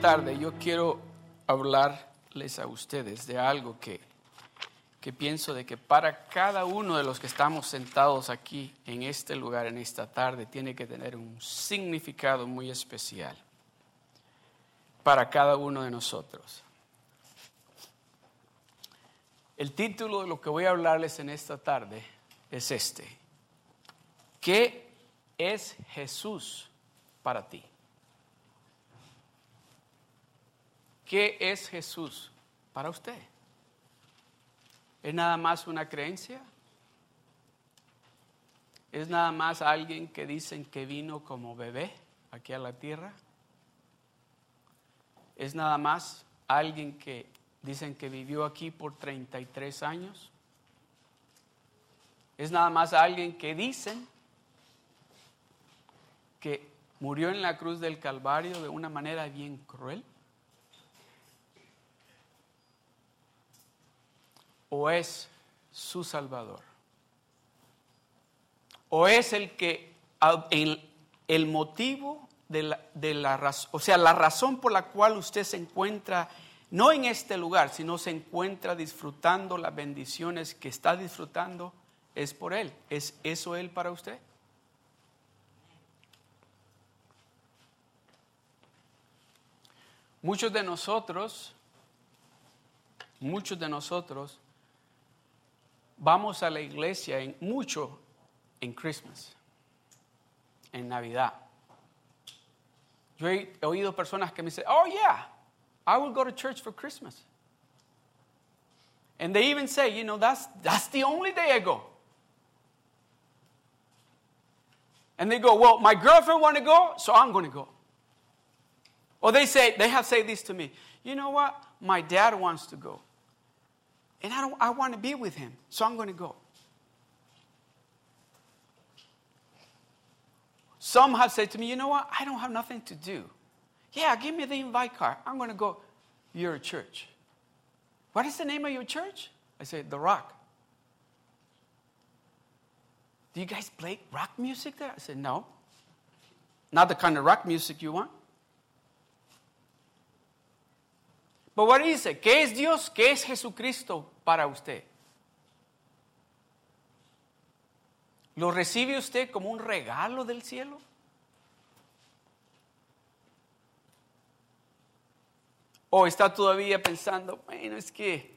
tarde yo quiero hablarles a ustedes de algo que, que pienso de que para cada uno de los que estamos sentados aquí en este lugar, en esta tarde, tiene que tener un significado muy especial para cada uno de nosotros. El título de lo que voy a hablarles en esta tarde es este. ¿Qué es Jesús para ti? ¿Qué es Jesús para usted? ¿Es nada más una creencia? ¿Es nada más alguien que dicen que vino como bebé aquí a la tierra? ¿Es nada más alguien que dicen que vivió aquí por 33 años? ¿Es nada más alguien que dicen que murió en la cruz del Calvario de una manera bien cruel? O es su Salvador. O es el que, el, motivo de la, de la razón, o sea, la razón por la cual usted se encuentra, no en este lugar, sino se encuentra disfrutando las bendiciones que está disfrutando, es por Él. ¿Es eso Él para usted? Muchos de nosotros, muchos de nosotros, vamos a la iglesia en, mucho en Christmas, en Navidad. Yo he oído personas que me dicen, oh yeah, I will go to church for Christmas. And they even say, you know, that's, that's the only day I go. And they go, well, my girlfriend want to go, so I'm going to go. Or they say, they have said this to me, you know what? My dad wants to go. And I, don't, I want to be with him, so I'm going to go. Some have said to me, you know what? I don't have nothing to do. Yeah, give me the invite card. I'm going to go. Your church. What is the name of your church? I said, The Rock. Do you guys play rock music there? I said, No. Not the kind of rock music you want. But what? ¿Qué es Dios? ¿Qué es Jesucristo para usted? ¿Lo recibe usted como un regalo del cielo? ¿O está todavía pensando, bueno, es que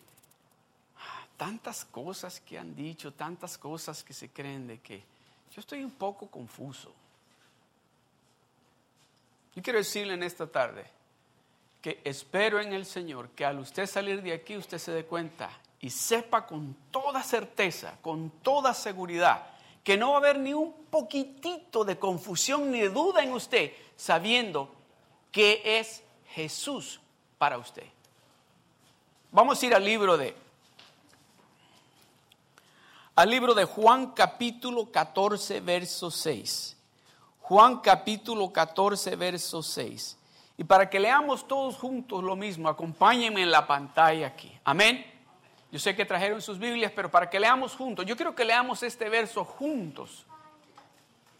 tantas cosas que han dicho, tantas cosas que se creen de que yo estoy un poco confuso? Yo quiero decirle en esta tarde que espero en el Señor que al usted salir de aquí usted se dé cuenta y sepa con toda certeza, con toda seguridad, que no va a haber ni un poquitito de confusión ni de duda en usted, sabiendo que es Jesús para usted. Vamos a ir al libro de al libro de Juan capítulo 14 verso 6. Juan capítulo 14 verso 6. Y para que leamos todos juntos lo mismo, acompáñenme en la pantalla aquí. Amén. Yo sé que trajeron sus Biblias, pero para que leamos juntos, yo quiero que leamos este verso juntos.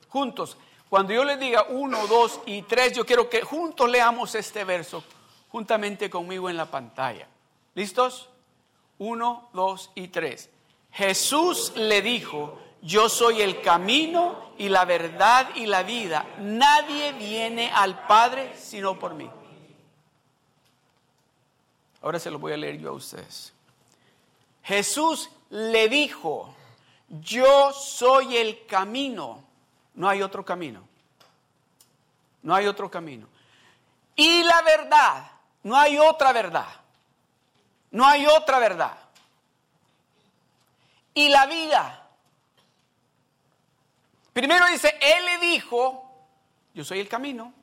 Juntos. Cuando yo les diga uno, dos y tres, yo quiero que juntos leamos este verso juntamente conmigo en la pantalla. ¿Listos? Uno, dos y tres. Jesús le dijo, yo soy el camino y la verdad y la vida. Nadie viene al Padre sino por mí. Ahora se lo voy a leer yo a ustedes. Jesús le dijo, yo soy el camino. No hay otro camino. No hay otro camino. Y la verdad. No hay otra verdad. No hay otra verdad. Y la vida. Primero dice, Él le dijo, yo soy el camino,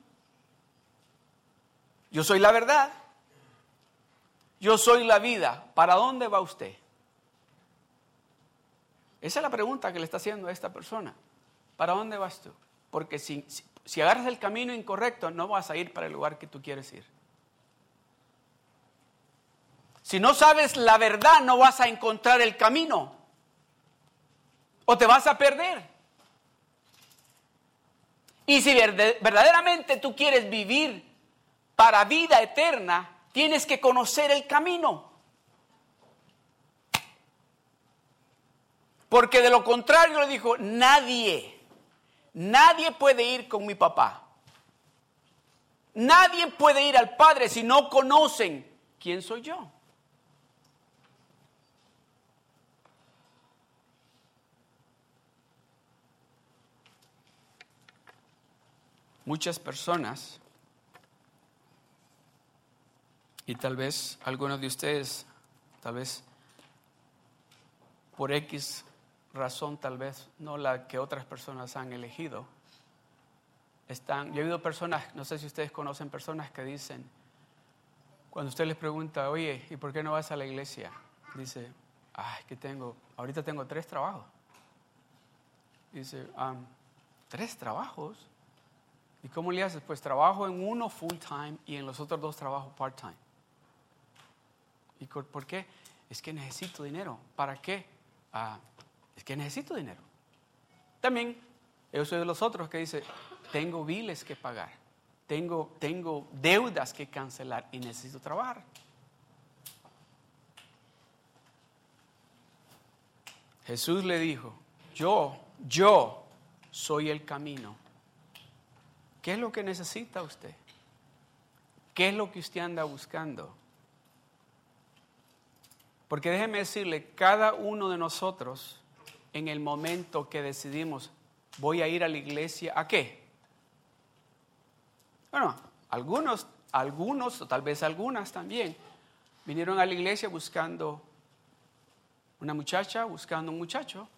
yo soy la verdad, yo soy la vida. ¿Para dónde va usted? Esa es la pregunta que le está haciendo a esta persona. ¿Para dónde vas tú? Porque si, si, agarras el camino incorrecto, no vas a ir para el lugar que tú quieres ir. Si no sabes la verdad, no vas a encontrar el camino. O te vas a perder. Y si verdaderamente tú quieres vivir para vida eterna, tienes que conocer el camino. Porque de lo contrario le dijo, nadie, nadie puede ir con mi papá. Nadie puede ir al Padre si no conocen quién soy yo. Muchas personas, y tal vez algunos de ustedes, tal vez por X razón tal vez no la que otras personas han elegido. Están, yo he oído personas, no sé si ustedes conocen personas que dicen, cuando usted les pregunta, oye, ¿y por qué no vas a la iglesia? Dice, ay, que tengo, ahorita tengo tres trabajos. Dice, ¿tres trabajos? ¿Y cómo le haces? Pues trabajo en uno full time y en los otros dos trabajo part time. ¿Y por qué? Es que necesito dinero. ¿Para qué? Ah, es que necesito dinero. También yo soy de los otros que dice, tengo biles que pagar, tengo, tengo deudas que cancelar y necesito trabajar. Jesús le dijo, yo, yo soy el camino. ¿Qué es lo que necesita usted? ¿Qué es lo que usted anda buscando? Porque déjeme decirle, cada uno de nosotros en el momento que decidimos, voy a ir a la iglesia, ¿a qué? Bueno, algunos, algunos, o tal vez algunas también, vinieron a la iglesia buscando una muchacha, buscando un muchacho.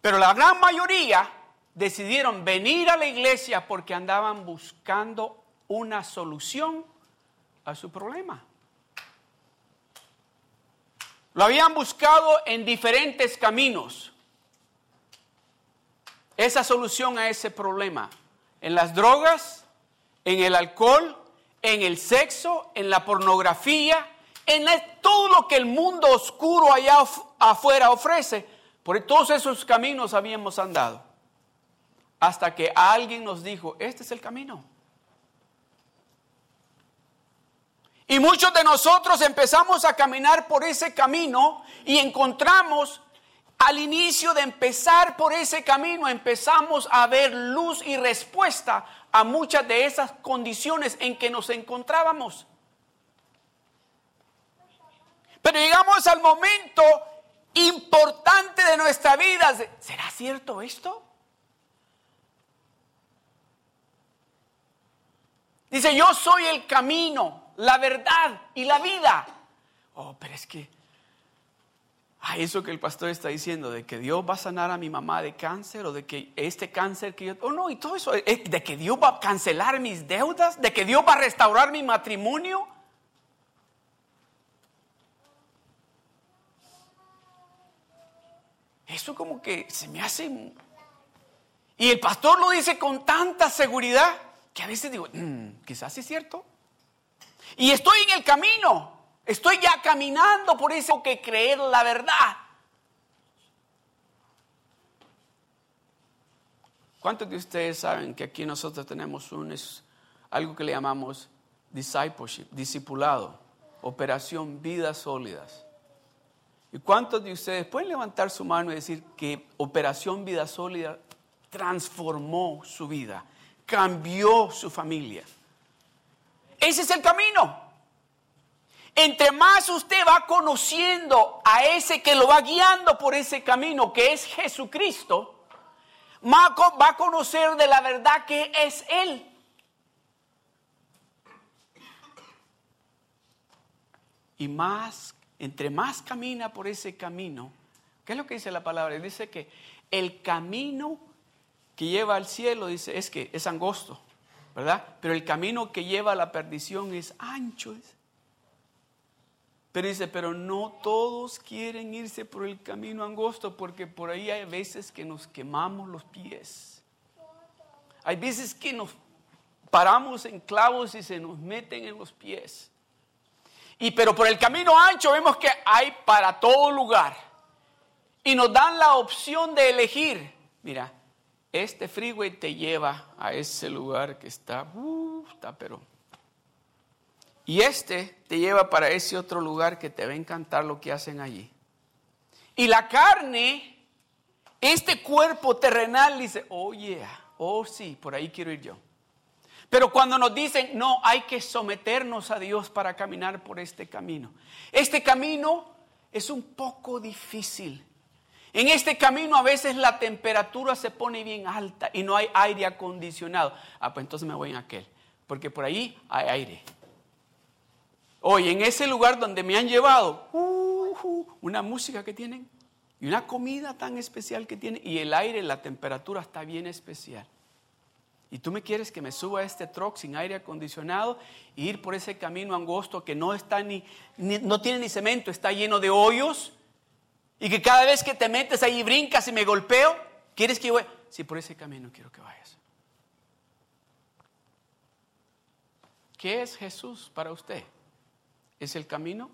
Pero la gran mayoría decidieron venir a la iglesia porque andaban buscando una solución a su problema. Lo habían buscado en diferentes caminos. Esa solución a ese problema. En las drogas, en el alcohol, en el sexo, en la pornografía, en todo lo que el mundo oscuro allá afuera ofrece. Por todos esos caminos habíamos andado. Hasta que alguien nos dijo, este es el camino. Y muchos de nosotros empezamos a caminar por ese camino y encontramos al inicio de empezar por ese camino, empezamos a ver luz y respuesta a muchas de esas condiciones en que nos encontrábamos. Pero llegamos al momento importante de nuestra vida. ¿Será cierto esto? Dice, yo soy el camino la verdad y la vida. Oh, pero es que, ay, eso que el pastor está diciendo, de que Dios va a sanar a mi mamá de cáncer, o de que este cáncer que yo, oh no, y todo eso, de que Dios va a cancelar mis deudas, de que Dios va a restaurar mi matrimonio. Eso como que se me hace... Y el pastor lo dice con tanta seguridad que a veces digo, mm, quizás es cierto. Y estoy en el camino. Estoy ya caminando por eso que creer la verdad. ¿Cuántos de ustedes saben que aquí nosotros tenemos algo que le llamamos discipleship, discipulado, operación vidas sólidas? ¿Y cuántos de ustedes pueden levantar su mano y decir que operación vida sólida transformó su vida, cambió su familia? Ese es el camino. Entre más usted va conociendo a ese que lo va guiando por ese camino, que es Jesucristo, más va a conocer de la verdad que es Él. Y más, entre más camina por ese camino, ¿qué es lo que dice la palabra? Dice que el camino que lleva al cielo, dice, es que es angosto. ¿verdad? Pero el camino que lleva a la perdición es ancho. Pero dice, pero no todos quieren irse por el camino angosto porque por ahí hay veces que nos quemamos los pies. Hay veces que nos paramos en clavos y se nos meten en los pies. Y pero por el camino ancho vemos que hay para todo lugar. Y nos dan la opción de elegir. Mira, este freeway te lleva a ese lugar que está, uh, está pero. Y este te lleva para ese otro lugar que te va a encantar lo que hacen allí. Y la carne, este cuerpo terrenal dice, oh yeah, oh sí, por ahí quiero ir yo. Pero cuando nos dicen, no, hay que someternos a Dios para caminar por este camino. Este camino es un poco difícil. En este camino a veces la temperatura se pone bien alta y no hay aire acondicionado. Ah, pues entonces me voy en aquel, porque por ahí hay aire. Hoy en ese lugar donde me han llevado, uh, una música que tienen y una comida tan especial que tienen y el aire, la temperatura está bien especial. Y tú me quieres que me suba a este truck sin aire acondicionado e ir por ese camino angosto que no está ni, no tiene ni cemento, está lleno de hoyos y que cada vez que te metes ahí brincas y me golpeo, ¿quieres que yo vaya? Sí, por ese camino quiero que vayas. ¿Qué es Jesús para usted? ¿Es el camino?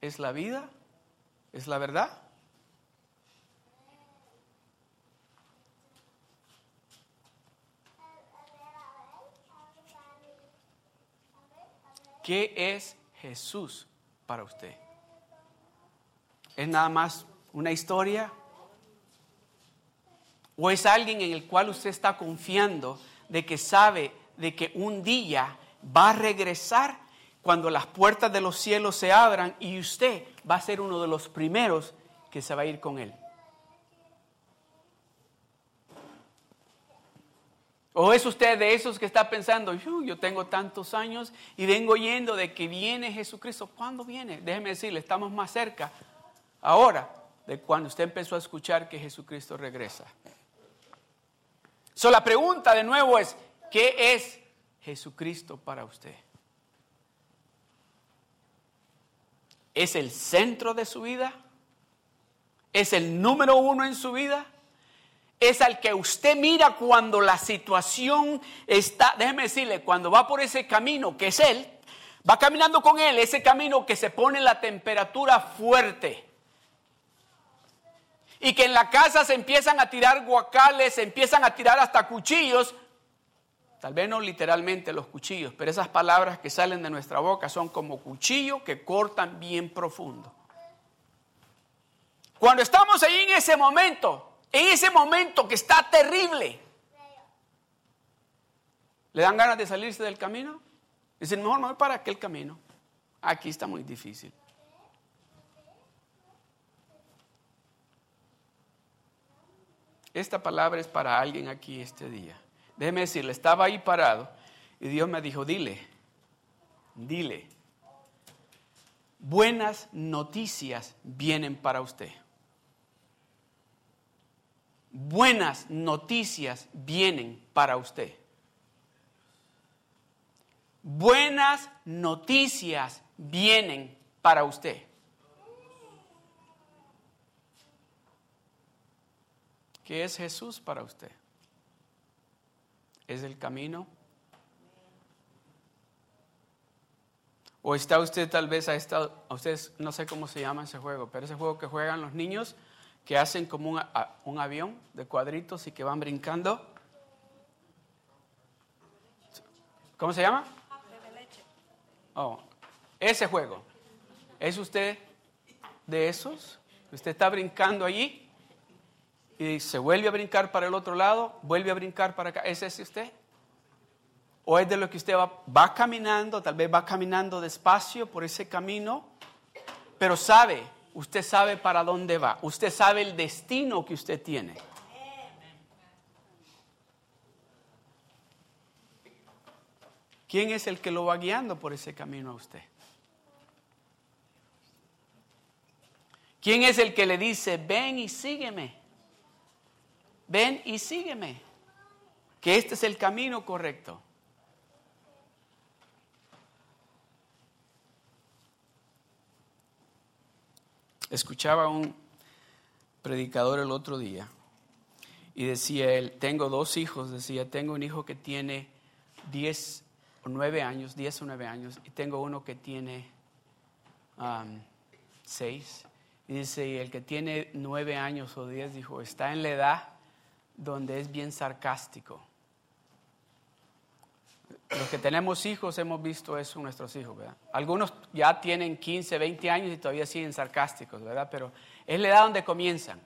¿Es la vida? ¿Es la verdad? ¿Qué es Jesús para usted? ¿Es nada más una historia? ¿O es alguien en el cual usted está confiando de que sabe de que un día va a regresar cuando las puertas de los cielos se abran y usted va a ser uno de los primeros que se va a ir con él? ¿O es usted de esos que está pensando, yo tengo tantos años y vengo yendo de que viene Jesucristo? ¿Cuándo viene? Déjeme decirle, estamos más cerca ahora de cuando usted empezó a escuchar que Jesucristo regresa. So, la pregunta de nuevo es, ¿qué es Jesucristo para usted? ¿Es el centro de su vida? ¿Es el número uno en su vida? es al que usted mira cuando la situación está, déjeme decirle, cuando va por ese camino que es Él, va caminando con Él, ese camino que se pone la temperatura fuerte. Y que en la casa se empiezan a tirar guacales, se empiezan a tirar hasta cuchillos. Tal vez no literalmente los cuchillos, pero esas palabras que salen de nuestra boca son como cuchillos que cortan bien profundo. Cuando estamos ahí en ese momento, en ese momento que está terrible, ¿le dan ganas de salirse del camino? Dicen, mejor no voy para aquel camino. Aquí está muy difícil. Esta palabra es para alguien aquí este día. Déjeme decirle, estaba ahí parado y Dios me dijo, dile, dile, buenas noticias vienen para usted buenas noticias vienen para usted. Buenas noticias vienen para usted. ¿Qué es Jesús para usted? ¿Es el camino? ¿O está usted tal vez a estado, a ustedes no sé cómo se llama ese juego, pero ese juego que juegan los niños que hacen como un, avión de cuadritos y que van brincando. ¿Cómo se llama? Oh, ese juego. ¿Es usted de esos? Usted está brincando allí y se vuelve a brincar para el otro lado, vuelve a brincar para acá. ¿Es ese usted? ¿O es de lo que usted va, va caminando, tal vez va caminando despacio por ese camino, pero sabe usted sabe para dónde va, usted sabe el destino que usted tiene. ¿Quién es el que lo va guiando por ese camino a usted? ¿Quién es el que le dice, ven y sígueme? Ven y sígueme. Que este es el camino correcto. Escuchaba un predicador el otro día y decía él, tengo dos hijos, decía, tengo un hijo que tiene 10 o 9 años, 10 o 9 años, y tengo uno que tiene 6. Um, y dice, y el que tiene 9 años o 10, dijo, está en la edad donde es bien sarcástico. Los que tenemos hijos hemos visto eso nuestros hijos, ¿verdad? Algunos ya tienen 15, 20 años y todavía siguen sarcásticos, ¿verdad? Pero es la edad donde comienzan.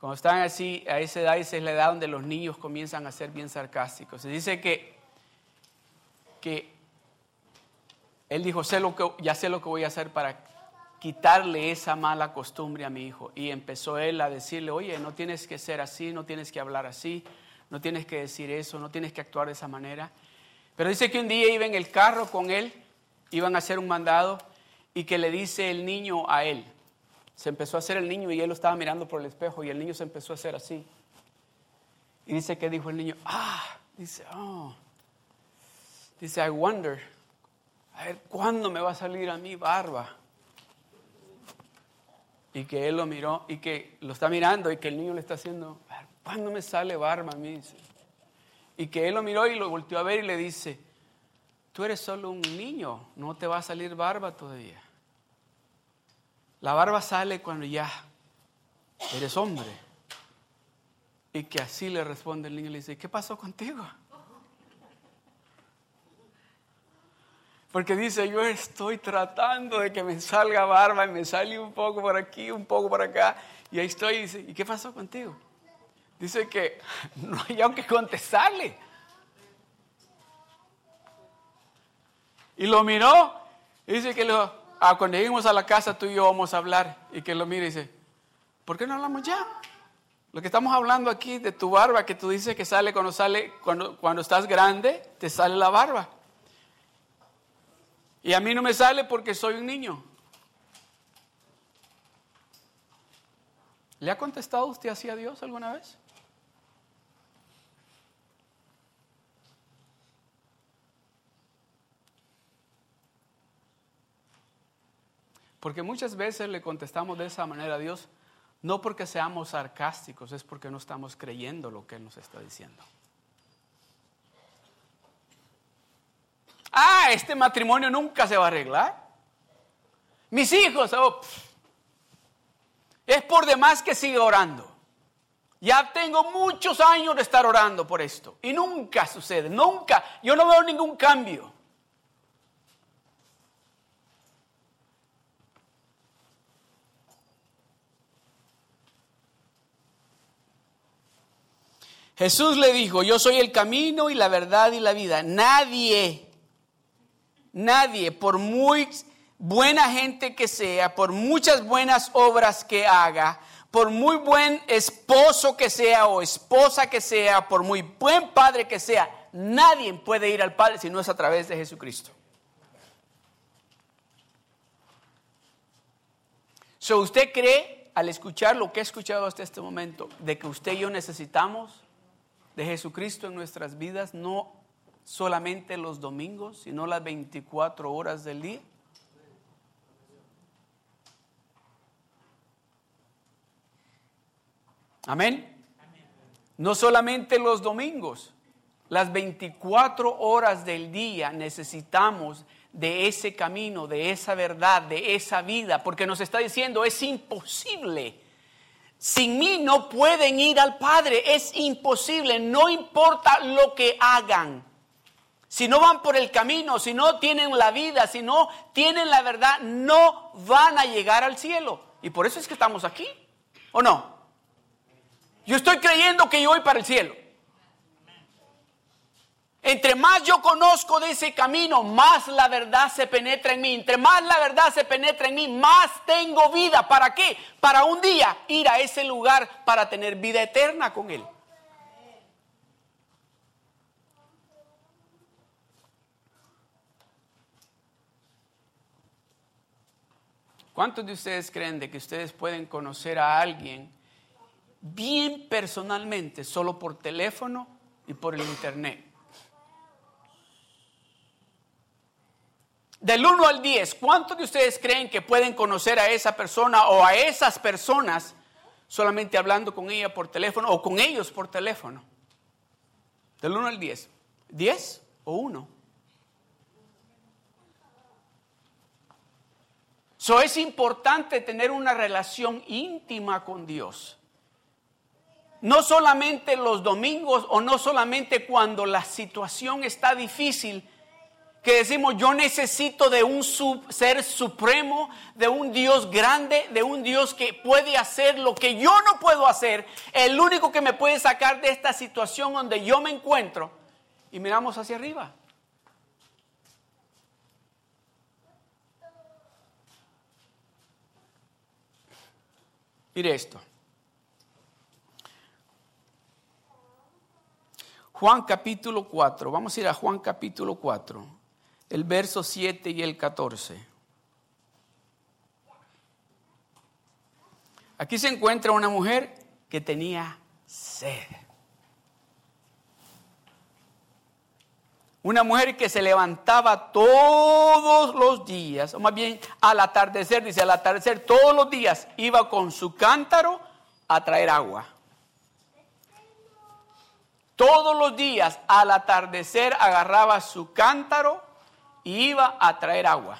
Cuando están así, a esa edad, es la edad donde los niños comienzan a ser bien sarcásticos. Se dice que, que él dijo, sé lo que, ya sé lo que voy a hacer para quitarle esa mala costumbre a mi hijo. Y empezó él a decirle, oye, no tienes que ser así, no tienes que hablar así, no tienes que decir eso, no tienes que actuar de esa manera. Pero dice que un día iba en el carro con él, iban a hacer un mandado y que le dice el niño a él. Se empezó a hacer el niño y él lo estaba mirando por el espejo y el niño se empezó a hacer así. Y dice que dijo el niño, ah, dice, oh, dice, I wonder, a ver, ¿cuándo me va a salir a mí barba? Y que él lo miró y que lo está mirando y que el niño le está haciendo, ¿cuándo me sale barba a mí? Y que él lo miró y lo volteó a ver y le dice, tú eres solo un niño, no te va a salir barba todavía. La barba sale cuando ya eres hombre. Y que así le responde el niño y le dice, ¿qué pasó contigo? Porque dice, yo estoy tratando de que me salga barba y me sale un poco por aquí, un poco por acá. Y ahí estoy y dice, ¿y qué pasó contigo? Dice que no hay que contestarle. Y lo miró y dice que lo, ah, cuando lleguemos a la casa tú y yo vamos a hablar. Y que lo mire y dice, ¿por qué no hablamos ya? Lo que estamos hablando aquí de tu barba, que tú dices que sale cuando sale, cuando, cuando estás grande, te sale la barba. Y a mí no me sale porque soy un niño. ¿Le ha contestado usted así a Dios alguna vez? Porque muchas veces le contestamos de esa manera a Dios, no porque seamos sarcásticos, es porque no estamos creyendo lo que Él nos está diciendo. Ah, este matrimonio nunca se va a arreglar. Mis hijos, oh, es por demás que siga orando. Ya tengo muchos años de estar orando por esto y nunca sucede, nunca, yo no veo ningún cambio. Jesús le dijo, yo soy el camino y la verdad y la vida. Nadie, nadie, por muy buena gente que sea, por muchas buenas obras que haga, por muy buen esposo que sea o esposa que sea, por muy buen padre que sea, nadie puede ir al Padre si no es a través de Jesucristo. So, ¿Usted cree, al escuchar lo que he escuchado hasta este momento, de que usted y yo necesitamos de Jesucristo en nuestras vidas, no solamente los domingos, sino las 24 horas del día? Amén. No solamente los domingos, las 24 horas del día necesitamos de ese camino, de esa verdad, de esa vida, porque nos está diciendo, es imposible sin mí no pueden ir al Padre, es imposible, no importa lo que hagan. Si no van por el camino, si no tienen la vida, si no tienen la verdad, no van a llegar al cielo. Y por eso es que estamos aquí, ¿o no? Yo estoy creyendo que yo voy para el cielo. Entre más yo conozco de ese camino, más la verdad se penetra en mí. Entre más la verdad se penetra en mí, más tengo vida. ¿Para qué? Para un día ir a ese lugar para tener vida eterna con Él. ¿Cuántos de ustedes creen de que ustedes pueden conocer a alguien bien personalmente solo por teléfono y por el internet? Del 1 al 10, ¿cuántos de ustedes creen que pueden conocer a esa persona o a esas personas solamente hablando con ella por teléfono o con ellos por teléfono? Del 1 al 10. ¿10 o 1? So es importante tener una relación íntima con Dios. no solamente los domingos o no solamente cuando la situación está difícil, que decimos yo necesito de un ser supremo, de un Dios grande, de un Dios que puede hacer lo que yo no puedo hacer, el único que me puede sacar de esta situación donde yo me encuentro. Y miramos hacia arriba. Mire esto. Juan capítulo 4, vamos a ir a Juan capítulo 4, el verso 7 y el 14. Aquí se encuentra una mujer que tenía sed. Una mujer que se levantaba todos los días, o más bien al atardecer, dice al atardecer todos los días, iba con su cántaro a traer agua. Todos los días al atardecer agarraba su cántaro y iba a traer agua.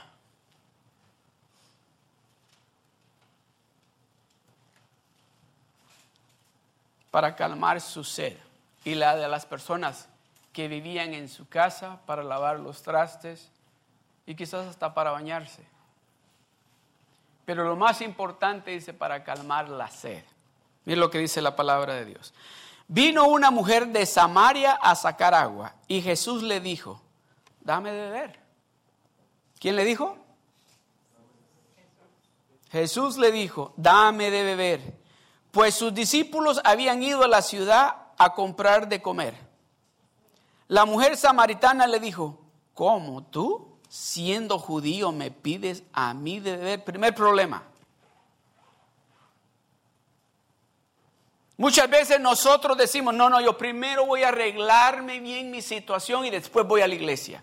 Para calmar su sed y la de las personas que vivían en su casa para lavar los trastes y quizás hasta para bañarse. Pero lo más importante dice para calmar la sed. Miren lo que dice la palabra de Dios. Vino una mujer de Samaria a sacar agua y Jesús le dijo, dame de beber. ¿Quién le dijo? Jesús le dijo, dame de beber, pues sus discípulos habían ido a la ciudad a comprar de comer. La mujer samaritana le dijo, ¿cómo tú, siendo judío, me pides a mí de beber? Primer problema. Muchas veces nosotros decimos, no, no, yo primero voy a arreglarme bien mi situación y después voy a la iglesia.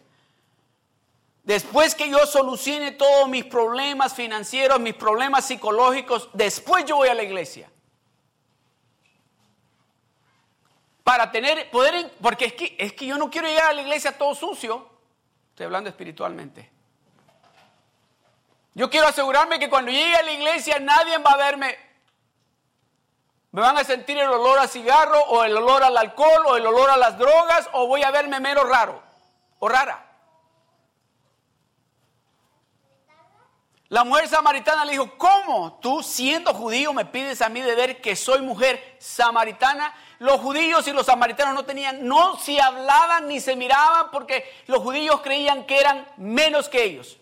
Después que yo solucione todos mis problemas financieros, mis problemas psicológicos, después yo voy a la iglesia. Para tener poder, porque es que, es que yo no quiero llegar a la iglesia todo sucio, estoy hablando espiritualmente. Yo quiero asegurarme que cuando llegue a la iglesia nadie va a verme, me van a sentir el olor a cigarro o el olor al alcohol o el olor a las drogas o voy a verme mero raro o rara. La mujer samaritana le dijo, ¿cómo tú siendo judío me pides a mí de ver que soy mujer samaritana? Los judíos y los samaritanos no tenían, no se hablaban ni se miraban porque los judíos creían que eran menos que ellos.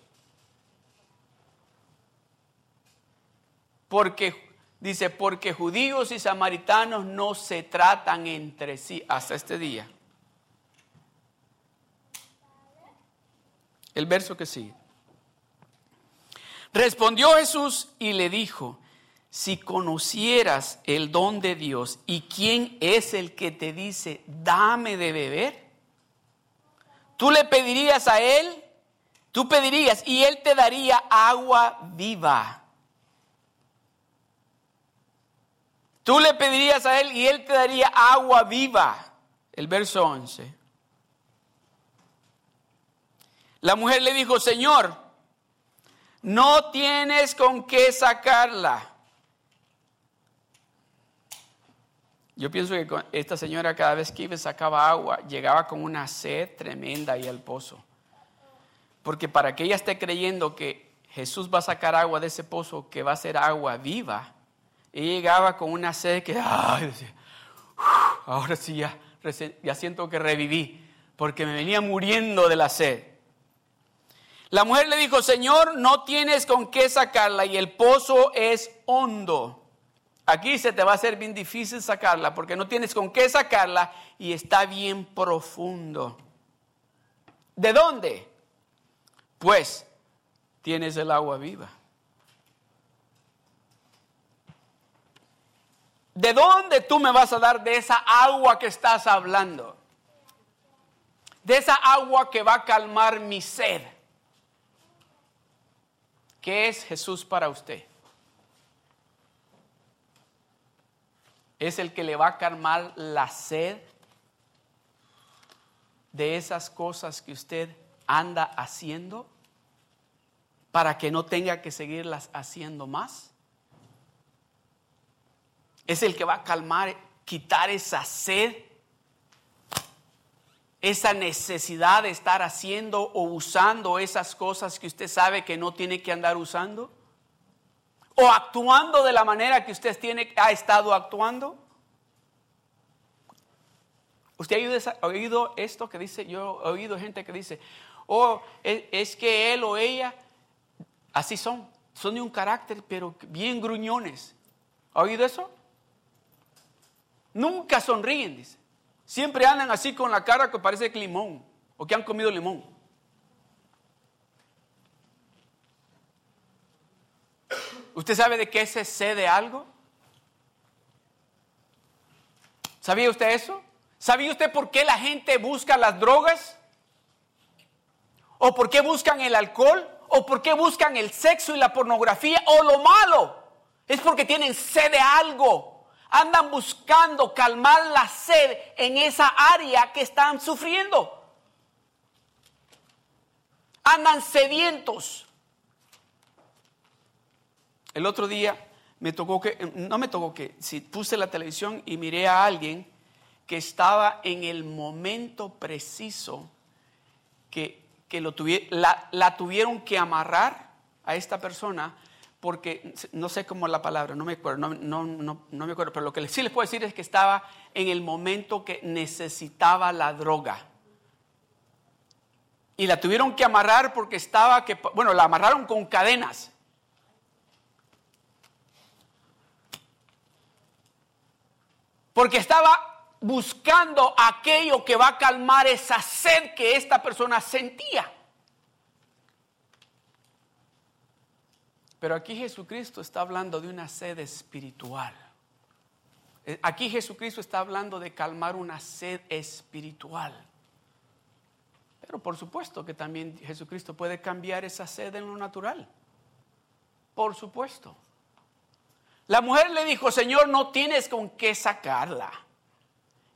Porque, dice, porque judíos y samaritanos no se tratan entre sí hasta este día. El verso que sigue. Respondió Jesús y le dijo, si conocieras el don de Dios y quién es el que te dice, dame de beber, tú le pedirías a él, tú pedirías y él te daría agua viva. Tú le pedirías a él y él te daría agua viva. El verso 11. La mujer le dijo, Señor, no tienes con qué sacarla. Yo pienso que esta señora cada vez que iba sacaba agua, llegaba con una sed tremenda ahí al pozo. Porque para que ella esté creyendo que Jesús va a sacar agua de ese pozo, que va a ser agua viva, ella llegaba con una sed que, ay, ahora sí ya, ya siento que reviví, porque me venía muriendo de la sed. La mujer le dijo, Señor, no tienes con qué sacarla y el pozo es hondo. Aquí se te va a hacer bien difícil sacarla porque no tienes con qué sacarla y está bien profundo. ¿De dónde? Pues tienes el agua viva. ¿De dónde tú me vas a dar de esa agua que estás hablando? De esa agua que va a calmar mi sed. ¿Qué es Jesús para usted? Es el que le va a calmar la sed de esas cosas que usted anda haciendo para que no tenga que seguirlas haciendo más. Es el que va a calmar quitar esa sed, esa necesidad de estar haciendo o usando esas cosas que usted sabe que no tiene que andar usando? ¿O actuando de la manera que usted tiene, ha estado actuando? ¿Usted ha oído, esto que dice? Yo he oído gente que dice, oh, es que él o ella, así son, son de un carácter, pero bien gruñones. ¿Ha oído eso? Nunca sonríen, dice. Siempre andan así con la cara que parece limón o que han comido limón. ¿Usted sabe de qué se cede algo? ¿Sabía usted eso? ¿Sabía usted por qué la gente busca las drogas? ¿O por qué buscan el alcohol? ¿O por qué buscan el sexo y la pornografía? ¿O lo malo? Es porque tienen sed de algo andan buscando calmar la sed en esa área que están sufriendo. Andan sedientos. El otro día me tocó que, no me tocó que, si puse la televisión y miré a alguien que estaba en el momento preciso que, lo la, la tuvieron que amarrar a esta persona porque no sé cómo la palabra, no me acuerdo, no, no, me acuerdo, pero lo que sí les puedo decir es que estaba en el momento que necesitaba la droga. Y la tuvieron que amarrar porque estaba, que, bueno, la amarraron con cadenas. Porque estaba buscando aquello que va a calmar esa sed que esta persona sentía. Pero aquí Jesucristo está hablando de una sed espiritual. Eh, aquí Jesucristo está hablando de calmar una sed espiritual. Pero por supuesto que también Jesucristo puede cambiar esa sed en lo natural. Por supuesto. La mujer le dijo, Señor, no tienes con qué sacarla.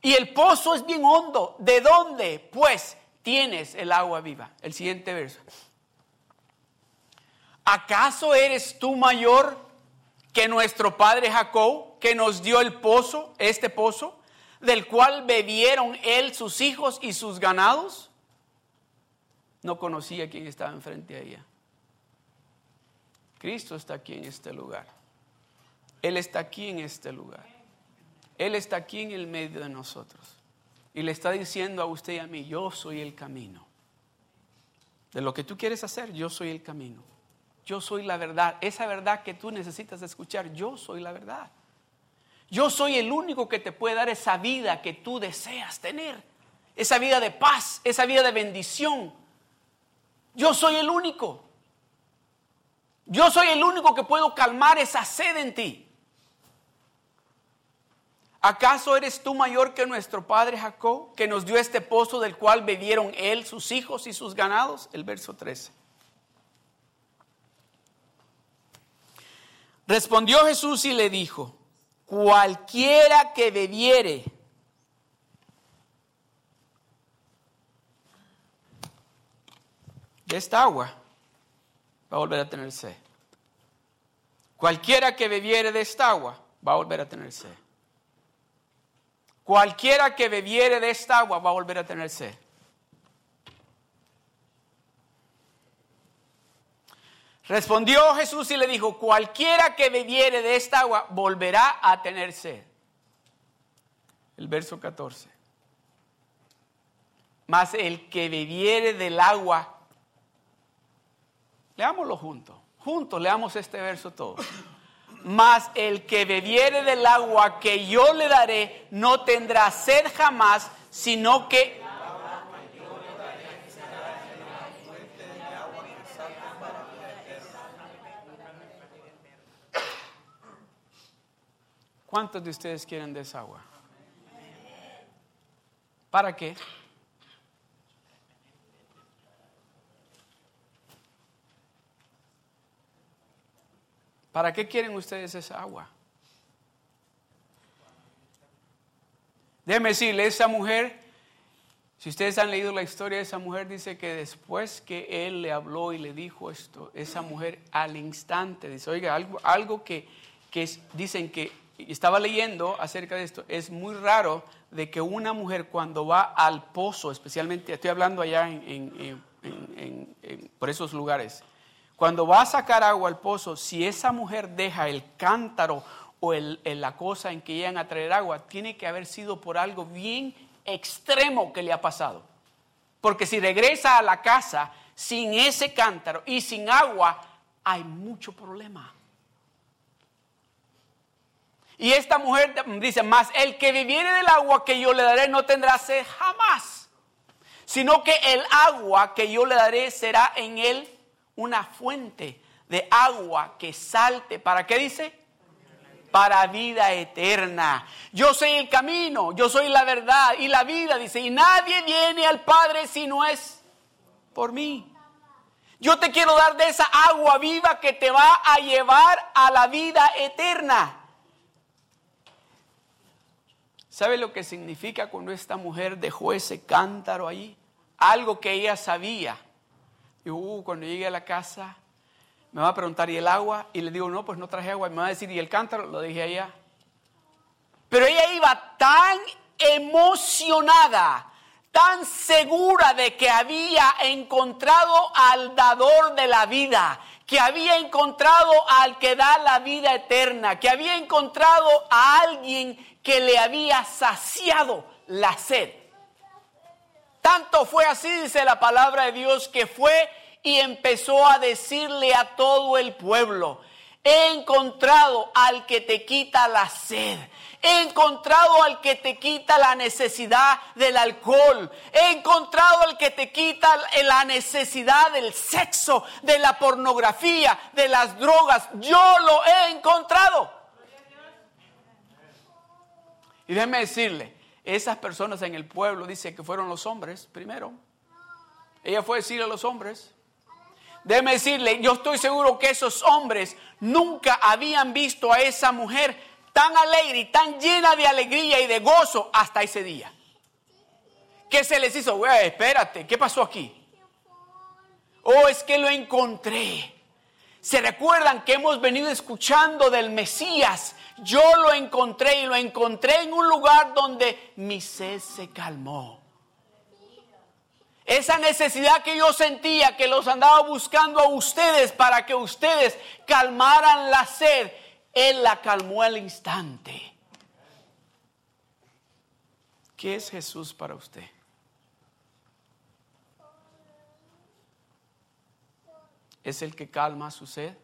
Y el pozo es bien hondo. ¿De dónde? Pues tienes el agua viva. El siguiente verso. ¿Acaso eres tú mayor que nuestro padre Jacob, que nos dio el pozo, este pozo, del cual bebieron él, sus hijos y sus ganados? No conocía quién estaba enfrente a ella. Cristo está aquí en este lugar. Él está aquí en este lugar. Él está aquí en el medio de nosotros. Y le está diciendo a usted y a mí, yo soy el camino. De lo que tú quieres hacer, yo soy el camino. Yo soy la verdad. Esa verdad que tú necesitas escuchar, yo soy la verdad. Yo soy el único que te puede dar esa vida que tú deseas tener. Esa vida de paz, esa vida de bendición. Yo soy el único. Yo soy el único que puedo calmar esa sed en ti. ¿Acaso eres tú mayor que nuestro padre Jacob, que nos dio este pozo del cual bebieron él, sus hijos y sus ganados? El verso 13. Respondió Jesús y le dijo, cualquiera que bebiere de esta agua va a volver a tener sed. Cualquiera que bebiere de esta agua va a volver a tener sed. Cualquiera que bebiere de esta agua va a volver a tener sed. Respondió Jesús y le dijo, cualquiera que bebiere de esta agua volverá a tener sed. El verso 14. Mas el que bebiere del agua, leámoslo juntos, juntos leamos este verso todo. Mas el que bebiere del agua que yo le daré no tendrá sed jamás, sino que ¿Cuántos de ustedes quieren de esa agua? ¿Para qué? ¿Para qué quieren ustedes esa agua? Déjenme decirle, esa mujer, si ustedes han leído la historia esa mujer, dice que después que él le habló y le dijo esto, esa mujer al instante dice, oiga, algo, algo que, que dicen que estaba leyendo acerca de esto, es muy raro de que una mujer cuando va al pozo, especialmente, estoy hablando allá en, por esos lugares, cuando va a sacar agua al pozo, si esa mujer deja el cántaro o el, la cosa en que llegan a traer agua, tiene que haber sido por algo bien extremo que le ha pasado. Porque si regresa a la casa sin ese cántaro y sin agua, hay mucho problema. Y esta mujer dice, más el que viviere del agua que yo le daré no tendrá sed jamás, sino que el agua que yo le daré será en él una fuente de agua que salte. ¿Para qué dice? Para vida eterna. Yo soy el camino, yo soy la verdad y la vida, dice, y nadie viene al Padre si no es por mí. Yo te quiero dar de esa agua viva que te va a llevar a la vida eterna. ¿Sabe lo que significa cuando esta mujer dejó ese cántaro ahí? Algo que ella sabía. Y uh, cuando llegue a la casa, me va a preguntar, ¿y el agua? Y le digo, no, pues no traje agua. Y me va a decir, ¿y el cántaro? Lo dije allá. Pero ella iba tan emocionada, tan segura de que había encontrado al dador de la vida, que había encontrado al que da la vida eterna, que había encontrado a alguien que le había saciado la sed. Tanto fue así, dice la palabra de Dios, que fue y empezó a decirle a todo el pueblo, he encontrado al que te quita la sed. He encontrado al que te quita la necesidad del alcohol. He encontrado al que te quita la necesidad del sexo, de la pornografía, de las drogas. Yo lo he encontrado. Y déjeme decirle, esas personas en el pueblo dice que fueron los hombres primero. Ella fue a decirle a los hombres. Déjeme decirle, yo estoy seguro que esos hombres nunca habían visto a esa mujer tan alegre y tan llena de alegría y de gozo hasta ese día. ¿Qué se les hizo? Espérate, ¿qué pasó aquí? Oh, es que lo encontré. Se recuerdan que hemos venido escuchando del Mesías yo lo encontré y lo encontré en un lugar donde mi sed se calmó. Esa necesidad que yo sentía, que los andaba buscando a ustedes para que ustedes calmaran la sed, Él la calmó al instante. ¿Qué es Jesús para usted? ¿Es el que calma su sed?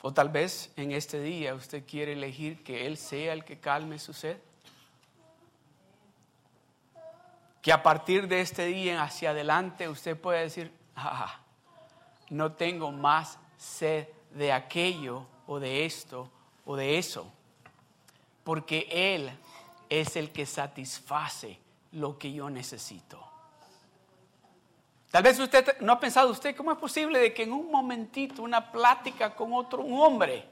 O tal vez en este día usted quiere elegir que Él sea el que calme su sed. Que a partir de este día hacia adelante usted pueda decir, ah, no tengo más sed de aquello o de esto o de eso. Porque Él es el que satisface lo que yo necesito. Tal vez usted no ha pensado usted cómo es posible de que en un momentito una plática con otro un hombre,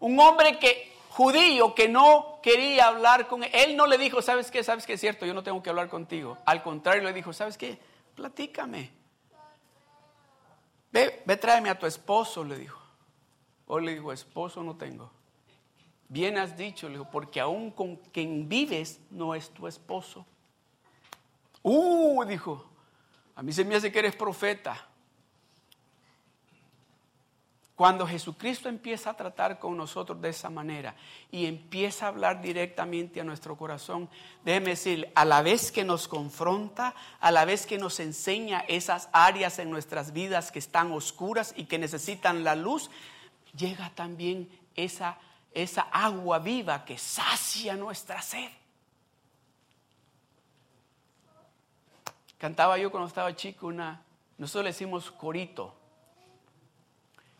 un hombre que judío que no quería hablar con él, él no le dijo, "¿Sabes qué? ¿Sabes qué es cierto? Yo no tengo que hablar contigo." Al contrario le dijo, "¿Sabes qué? Platícame." Ve, ve tráeme a tu esposo, le dijo. O le dijo, "Esposo no tengo." Bien has dicho, le dijo, porque aún con quien vives no es tu esposo. Uh, dijo, a mí se me hace que eres profeta. Cuando Jesucristo empieza a tratar con nosotros de esa manera y empieza a hablar directamente a nuestro corazón, déjeme decir, a la vez que nos confronta, a la vez que nos enseña esas áreas en nuestras vidas que están oscuras y que necesitan la luz, llega también esa, esa agua viva que sacia nuestra sed. Cantaba yo cuando estaba chico una, nosotros le decimos corito.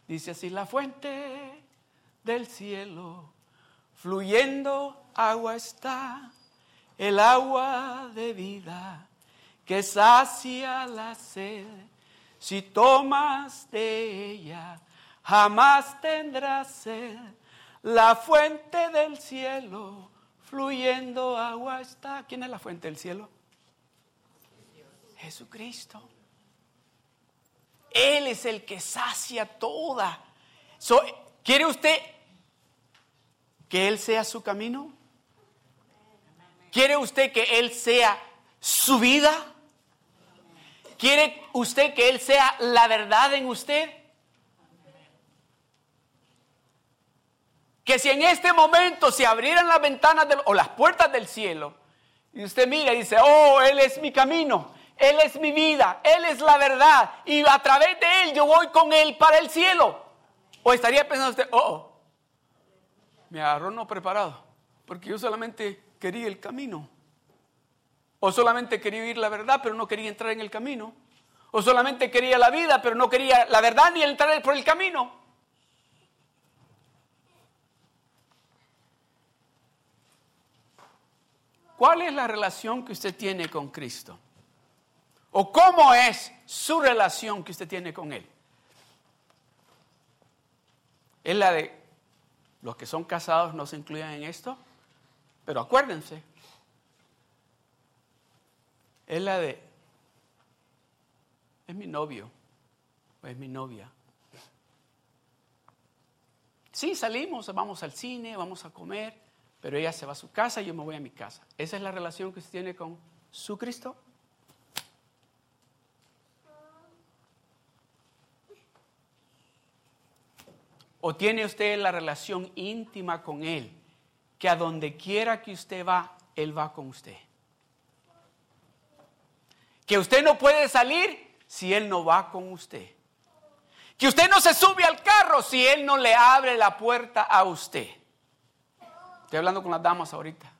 Dice así, la fuente del cielo, fluyendo agua está, el agua de vida que sacia la sed. Si tomas de ella, jamás tendrás sed. La fuente del cielo, fluyendo agua está. ¿Quién es la fuente del cielo? Jesucristo. Él es el que sacia toda. ¿Quiere usted que Él sea su camino? ¿Quiere usted que Él sea su vida? ¿Quiere usted que Él sea la verdad en usted? Que si en este momento se abrieran las ventanas o las puertas del cielo y usted mira y dice, oh, Él es mi camino, Él es mi vida, Él es la verdad y a través de Él yo voy con Él para el cielo. O estaría pensando usted, oh, oh me agarró no preparado, porque yo solamente quería el camino. O solamente quería oír la verdad, pero no quería entrar en el camino. O solamente quería la vida, pero no quería la verdad ni entrar por el camino. ¿Cuál es la relación que usted tiene con Cristo? ¿O cómo es su relación que usted tiene con Él? Es la de los que son casados no se incluyen en esto, pero acuérdense, es la de, es mi novio o es mi novia. Sí, salimos, vamos al cine, vamos a comer, pero ella se va a su casa y yo me voy a mi casa. ¿Esa es la relación que usted tiene con su Cristo? ¿O tiene usted la relación íntima con Él? Que a donde quiera que usted va, Él va con usted. Que usted no puede salir si Él no va con usted. Que usted no se sube al carro si Él no le abre la puerta a usted. Estoy hablando con las damas ahorita.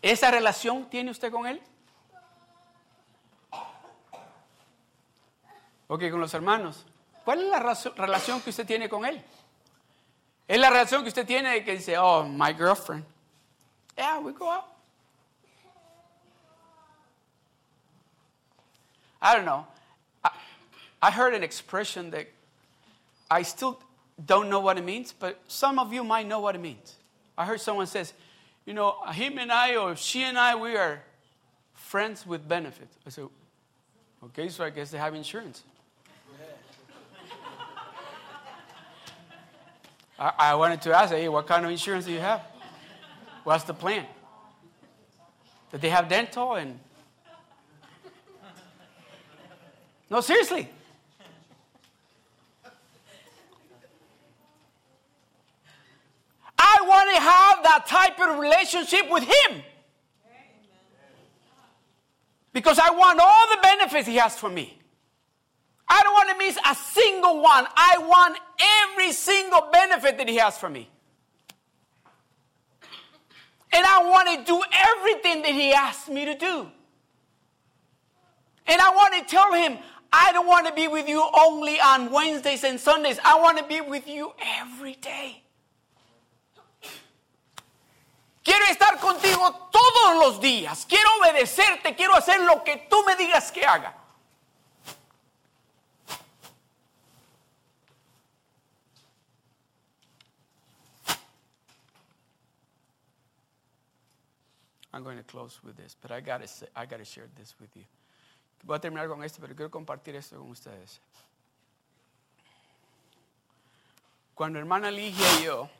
¿Esa relación tiene usted con Él? Ok, con los hermanos. ¿Cuál es la relación que usted tiene con él? Es la relación que usted tiene de que dice, oh, my girlfriend. Yeah, we go out. I don't know. I, I heard an expression that I still don't know what it means, but some of you might know what it means. I heard someone says, you know, him and I or she and I, we are friends with benefits. I said, okay, so I guess they have insurance. I, wanted to ask, hey, what kind of insurance do you have? What's the plan? Did they have dental and. No, seriously. I want to have that type of relationship with Him. Because I want all the benefits He has for me. I don't want to miss a single one. I want every single benefit that He has for me. And I want to do everything that He asked me to do. And I want to tell Him, I don't want to be with you only on Wednesdays and Sundays. I want to be with you every day. Quiero estar contigo todos los días. Quiero obedecerte. Quiero hacer lo que tú me digas que haga. I'm going to close with this, but I got to I got to share this with you. Voy a terminar con esto, pero quiero compartir esto con ustedes. Cuando hermana Ligia y yo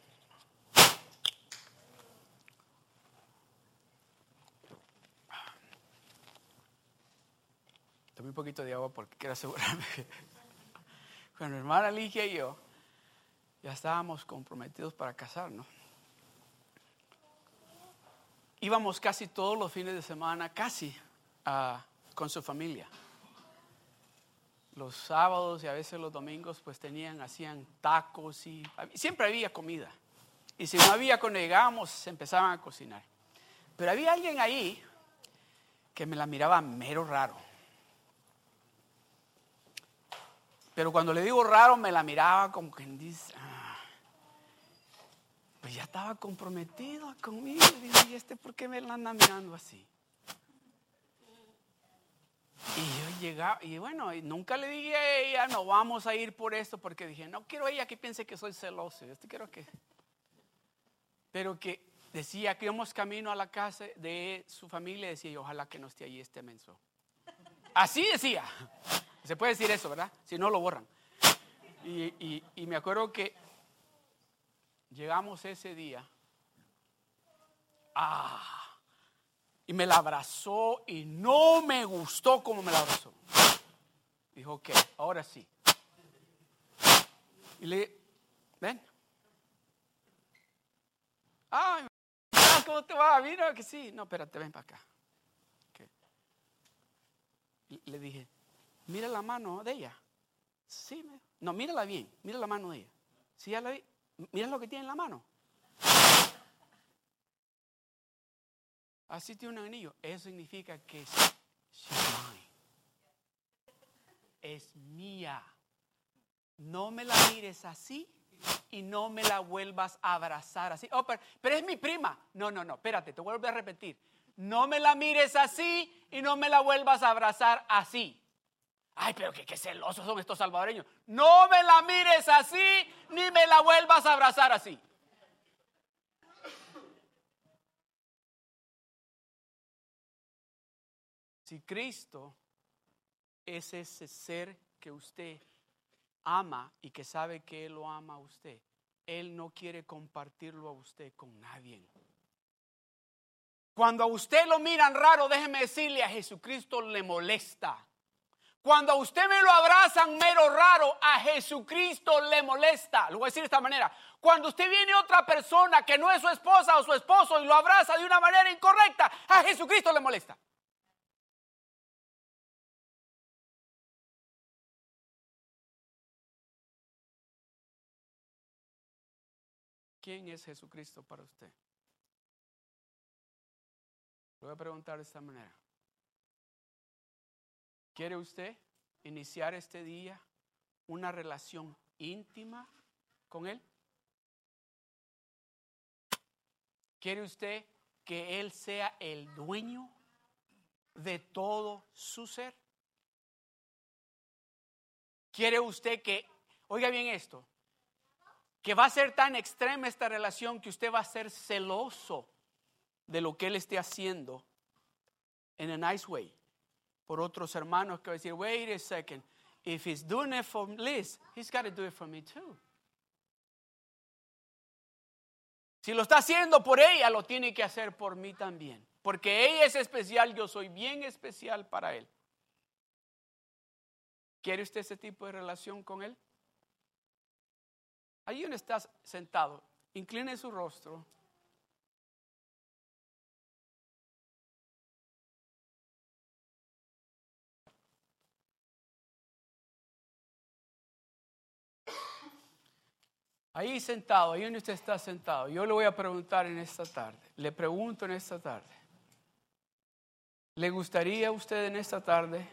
tomé un poquito de agua porque quiero asegurarme. Cuando hermana Ligia y yo ya estábamos comprometidos para casarnos íbamos casi todos los fines de semana, casi, con su familia. Los sábados y a veces los domingos pues tenían, hacían tacos y siempre había comida. Y si no había cuando llegábamos, se empezaban a cocinar. Pero había alguien ahí que me la miraba mero raro. Pero cuando le digo raro, me la miraba como quien dice, pues ya estaba comprometido conmigo. Y ¿y este por qué me la anda mirando así? Y yo llegaba, y bueno, nunca le dije a ella, no vamos a ir por esto, porque dije, no quiero ella que piense que soy celoso. Yo quiero que. Pero que decía que íbamos camino a la casa de su familia, decía, y ojalá que no esté allí este menso. Así decía. Se puede decir eso, ¿verdad? Si no, lo borran. Y, y- y me acuerdo que llegamos ese día. Ah, y me la abrazó y no me gustó como me la abrazó. Dijo, ok, ahora sí. Y le, ven. Ay, ¿cómo te va? Mira que sí. No, espérate, ven para acá. Le dije, mira la mano de ella. Sí, no, mírala bien, mira la mano de ella. Sí, ya la vi. Mira lo que tiene en la mano. Así tiene un anillo. Eso significa que es mía. No me la mires así y no me la vuelvas a abrazar así. Oh, pero, pero es mi prima. No, no, no, espérate, te vuelvo a repetir. No me la mires así y no me la vuelvas a abrazar así. Ay, pero qué, qué celosos son estos salvadoreños. No me la mires así ni me la vuelvas a abrazar así. Si Cristo es ese ser que usted ama y que sabe que Él lo ama a usted, Él no quiere compartirlo a usted con nadie. Cuando a usted lo miran raro, déjeme decirle, a Jesucristo le molesta. Cuando a usted me lo abrazan mero raro, a Jesucristo le molesta. Lo voy a decir de esta manera. Cuando usted viene otra persona que no es su esposa o su esposo y lo abraza de una manera incorrecta, a Jesucristo le molesta. ¿Quién es Jesucristo para usted? Le voy a preguntar de esta manera. ¿Quiere usted iniciar este día una relación íntima con Él? ¿Quiere usted que Él sea el dueño de todo su ser? ¿Quiere usted que, oiga bien esto, que va a ser tan extrema esta relación que usted va a ser celoso de lo que Él esté haciendo en a nice way? Por otros hermanos que decir, wait a second, if he's doing it for Liz, he's got to do it for me too. Si lo está haciendo por ella, lo tiene que hacer por mí también. Porque ella es especial, yo soy bien especial para él. ¿Quiere usted ese tipo de relación con él? Allí donde estás sentado, incline su rostro. Ahí sentado, ahí donde usted está sentado, yo le voy a preguntar en esta tarde, le pregunto en esta tarde, ¿le gustaría a usted en esta tarde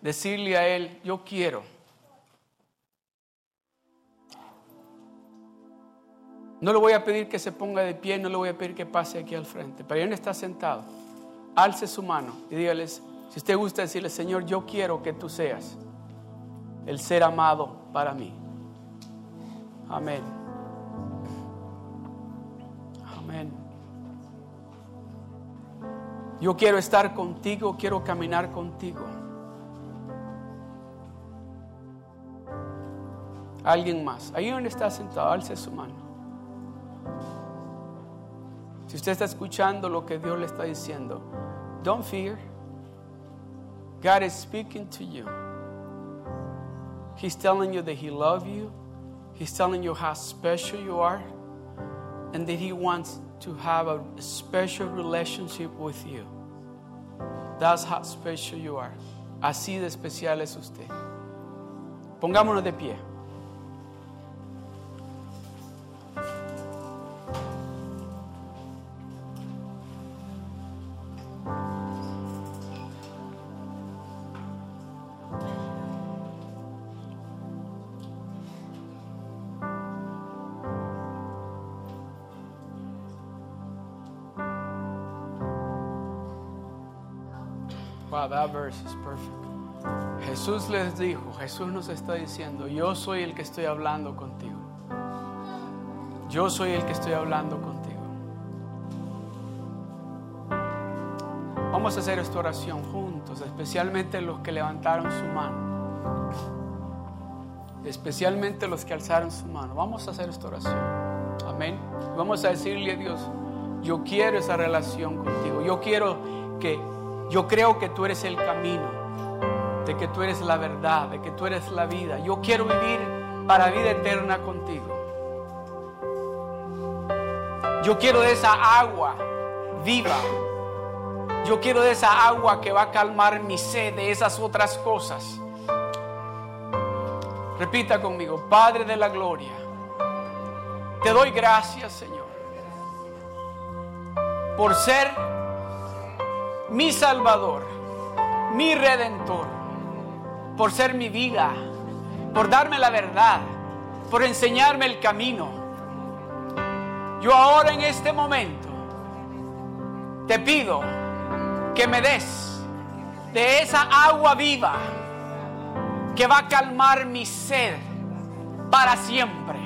decirle a él, yo quiero? No le voy a pedir que se ponga de pie, no le voy a pedir que pase aquí al frente, pero ahí donde está sentado, alce su mano y dígales, si usted gusta decirle, Señor, yo quiero que tú seas el ser amado para mí. Amén. Amén. Yo quiero estar contigo, quiero caminar contigo. Alguien más. Ahí donde está sentado, alce su mano. Si usted está escuchando lo que Dios le está diciendo, don't fear. God is speaking to you. He's telling you that He loves you. He's telling you how special you are and that He wants to have a special relationship with you. That's how special you are. Así de especial es usted. Pongámonos de pie. Verse is perfect. Jesús les dijo, Jesús nos está diciendo, yo soy el que estoy hablando contigo. Yo soy el que estoy hablando contigo. Vamos a hacer esta oración juntos. juntos, especialmente los que levantaron su mano, especialmente los que alzaron su mano. Vamos a hacer esta oración. Amén. Vamos a decirle a Dios, yo quiero esa relación contigo. Yo quiero que, yo creo que tú eres el camino, de que tú eres la verdad, de que tú eres la vida. Yo quiero vivir para vida eterna contigo. Yo quiero de esa agua viva. Yo quiero de esa agua que va a calmar mi sed de esas otras cosas. Repita conmigo, Padre de la Gloria, te doy gracias, Señor, por ser mi Salvador, mi Redentor, por ser mi vida, por darme la verdad, por enseñarme el camino. Yo ahora en este momento te pido que me des de esa agua viva que va a calmar mi sed para siempre.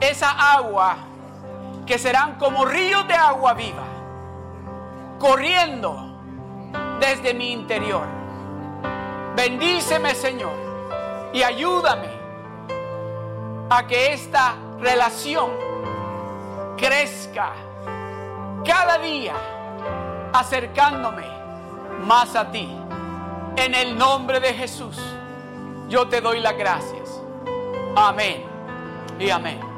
Esa agua que serán como ríos de agua viva, corriendo desde mi interior. Bendíceme, Señor, y ayúdame a que esta relación crezca cada día, acercándome más a ti. En el nombre de Jesús, yo te doy las gracias. Amén y amén.